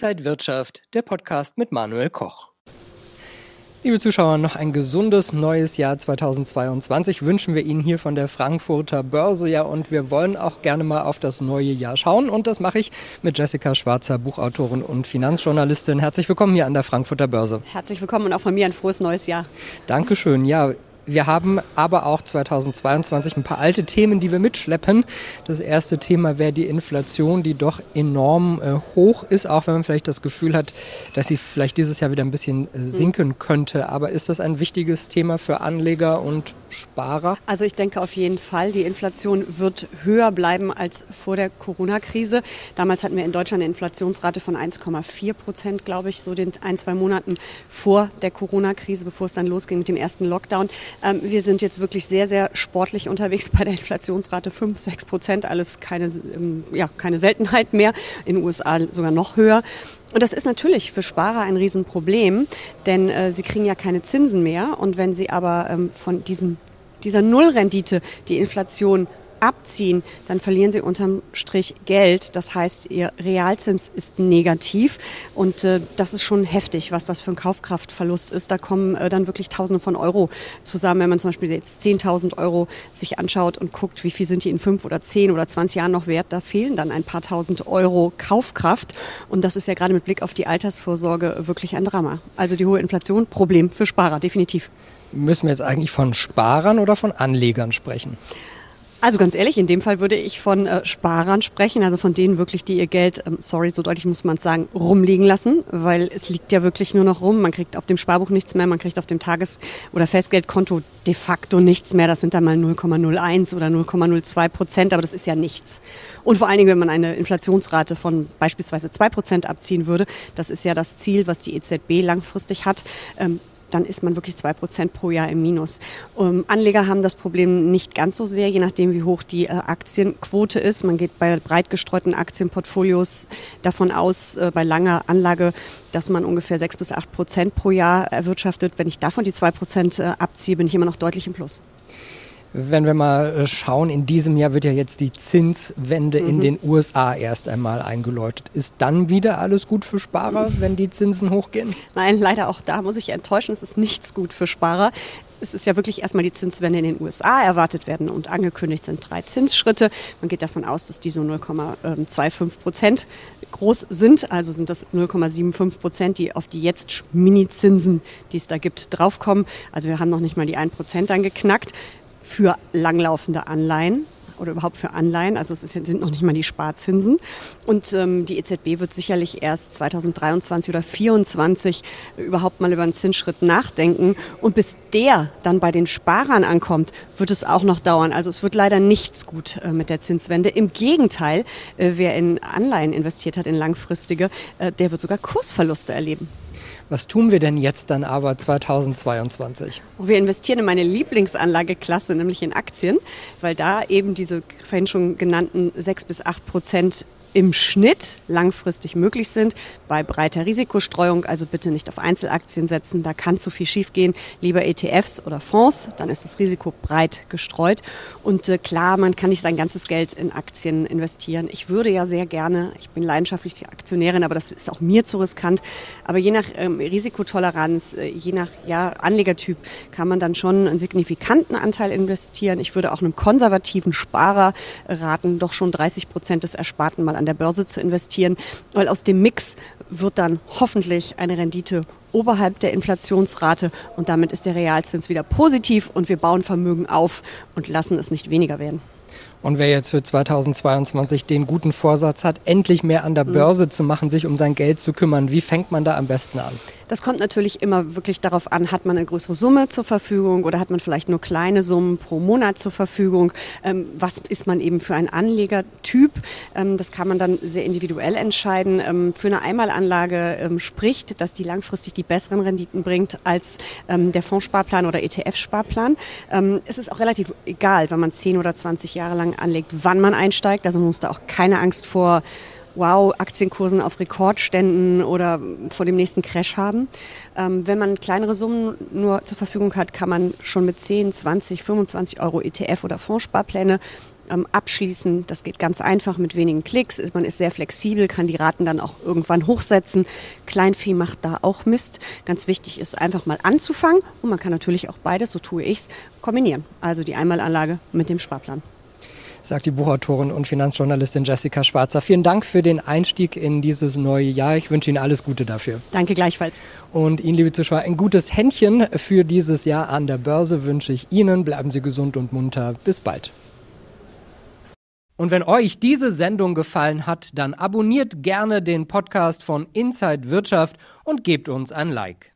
Inside Wirtschaft, der Podcast mit Manuel Koch. Liebe Zuschauer, noch ein gesundes neues Jahr 2022 wünschen wir Ihnen hier von der Frankfurter Börse. Ja, und wir wollen auch gerne mal auf das neue Jahr schauen. Und das mache ich mit Jessica Schwarzer, Buchautorin und Finanzjournalistin. Herzlich willkommen hier an der Frankfurter Börse. Herzlich willkommen und auch von mir ein frohes neues Jahr. Dankeschön. Ja, wir haben aber auch 2022 ein paar alte Themen, die wir mitschleppen. Das erste Thema wäre die Inflation, die doch enorm äh, hoch ist, auch wenn man vielleicht das Gefühl hat, dass sie vielleicht dieses Jahr wieder ein bisschen äh, sinken könnte. Aber ist das ein wichtiges Thema für Anleger und Sparer? Also ich denke auf jeden Fall, die Inflation wird höher bleiben als vor der Corona-Krise. Damals hatten wir in Deutschland eine Inflationsrate von 1,4 Prozent, glaube ich, so den ein, zwei Monaten vor der Corona-Krise, bevor es dann losging mit dem ersten Lockdown. Ähm, wir sind jetzt wirklich sehr, sehr sportlich unterwegs bei der Inflationsrate 5, 6 Prozent. Alles keine, ähm, ja, keine Seltenheit mehr. In den USA sogar noch höher. Und das ist natürlich für Sparer ein Riesenproblem, denn äh, sie kriegen ja keine Zinsen mehr. Und wenn sie aber ähm, von diesem, dieser Nullrendite die Inflation abziehen, dann verlieren sie unterm Strich Geld. Das heißt, ihr Realzins ist negativ und äh, das ist schon heftig, was das für ein Kaufkraftverlust ist. Da kommen äh, dann wirklich Tausende von Euro zusammen. Wenn man zum Beispiel jetzt 10.000 Euro sich anschaut und guckt, wie viel sind die in fünf oder zehn oder 20 Jahren noch wert, da fehlen dann ein paar tausend Euro Kaufkraft. Und das ist ja gerade mit Blick auf die Altersvorsorge wirklich ein Drama. Also die hohe Inflation, Problem für Sparer, definitiv. Müssen wir jetzt eigentlich von Sparern oder von Anlegern sprechen? Also ganz ehrlich, in dem Fall würde ich von äh, Sparern sprechen, also von denen wirklich, die ihr Geld, ähm, sorry, so deutlich muss man es sagen, rumliegen lassen, weil es liegt ja wirklich nur noch rum. Man kriegt auf dem Sparbuch nichts mehr, man kriegt auf dem Tages- oder Festgeldkonto de facto nichts mehr. Das sind dann mal 0,01 oder 0,02 Prozent, aber das ist ja nichts. Und vor allen Dingen, wenn man eine Inflationsrate von beispielsweise 2 Prozent abziehen würde, das ist ja das Ziel, was die EZB langfristig hat, ähm, dann ist man wirklich zwei Prozent pro Jahr im Minus. Ähm, Anleger haben das Problem nicht ganz so sehr, je nachdem, wie hoch die äh, Aktienquote ist. Man geht bei breit gestreuten Aktienportfolios davon aus, äh, bei langer Anlage, dass man ungefähr sechs bis acht Prozent pro Jahr erwirtschaftet. Wenn ich davon die zwei Prozent äh, abziehe, bin ich immer noch deutlich im Plus. Wenn wir mal äh, schauen, in diesem Jahr wird ja jetzt die Zinswende mhm. in den USA erst einmal eingeläutet. Ist dann wieder alles gut für Sparer, wenn die Zinsen hochgehen? Nein, leider auch da muss ich enttäuschen. Es ist nichts gut für Sparer. Es ist ja wirklich erstmal die Zinswende in den USA erwartet werden und angekündigt sind drei Zinsschritte. Man geht davon aus, dass die so 0,25 Prozent groß sind. Also sind das 0,75 Prozent, die auf die jetzt Mini-Zinsen, die es da gibt, draufkommen. Also wir haben noch nicht mal die 1 Prozent dann geknackt für langlaufende Anleihen oder überhaupt für Anleihen. Also es sind noch nicht mal die Sparzinsen. Und ähm, die EZB wird sicherlich erst 2023 oder 2024 überhaupt mal über einen Zinsschritt nachdenken. Und bis der dann bei den Sparern ankommt, wird es auch noch dauern. Also es wird leider nichts gut äh, mit der Zinswende. Im Gegenteil, äh, wer in Anleihen investiert hat, in langfristige, äh, der wird sogar Kursverluste erleben. Was tun wir denn jetzt dann aber 2022? Wir investieren in meine Lieblingsanlageklasse, nämlich in Aktien, weil da eben diese vorhin schon genannten 6 bis 8 Prozent im Schnitt langfristig möglich sind. Bei breiter Risikostreuung, also bitte nicht auf Einzelaktien setzen, da kann zu viel schiefgehen. Lieber ETFs oder Fonds, dann ist das Risiko breit gestreut. Und äh, klar, man kann nicht sein ganzes Geld in Aktien investieren. Ich würde ja sehr gerne, ich bin leidenschaftliche Aktionärin, aber das ist auch mir zu riskant. Aber je nach ähm, Risikotoleranz, äh, je nach ja, Anlegertyp kann man dann schon einen signifikanten Anteil investieren. Ich würde auch einem konservativen Sparer raten, doch schon 30 Prozent des Ersparten mal an der Börse zu investieren, weil aus dem Mix wird dann hoffentlich eine Rendite oberhalb der Inflationsrate und damit ist der Realzins wieder positiv und wir bauen Vermögen auf und lassen es nicht weniger werden. Und wer jetzt für 2022 den guten Vorsatz hat, endlich mehr an der mhm. Börse zu machen, sich um sein Geld zu kümmern, wie fängt man da am besten an? Das kommt natürlich immer wirklich darauf an, hat man eine größere Summe zur Verfügung oder hat man vielleicht nur kleine Summen pro Monat zur Verfügung? Ähm, was ist man eben für ein Anlegertyp? Ähm, das kann man dann sehr individuell entscheiden. Ähm, für eine Einmalanlage ähm, spricht, dass die langfristig die besseren Renditen bringt als ähm, der Fondssparplan oder ETF-Sparplan. Ähm, es ist auch relativ egal, wenn man 10 oder 20 Jahre lang anlegt, wann man einsteigt. Also man muss da auch keine Angst vor wow, Aktienkursen auf Rekordständen oder vor dem nächsten Crash haben. Ähm, wenn man kleinere Summen nur zur Verfügung hat, kann man schon mit 10, 20, 25 Euro ETF oder Fondssparpläne ähm, abschließen. Das geht ganz einfach mit wenigen Klicks. Man ist sehr flexibel, kann die Raten dann auch irgendwann hochsetzen. Kleinvieh macht da auch Mist. Ganz wichtig ist einfach mal anzufangen und man kann natürlich auch beides, so tue ich es, kombinieren. Also die Einmalanlage mit dem Sparplan sagt die Buchautorin und Finanzjournalistin Jessica Schwarzer. Vielen Dank für den Einstieg in dieses neue Jahr. Ich wünsche Ihnen alles Gute dafür. Danke gleichfalls. Und Ihnen, liebe Zuschauer, ein gutes Händchen für dieses Jahr an der Börse wünsche ich Ihnen. Bleiben Sie gesund und munter. Bis bald. Und wenn euch diese Sendung gefallen hat, dann abonniert gerne den Podcast von Inside Wirtschaft und gebt uns ein Like.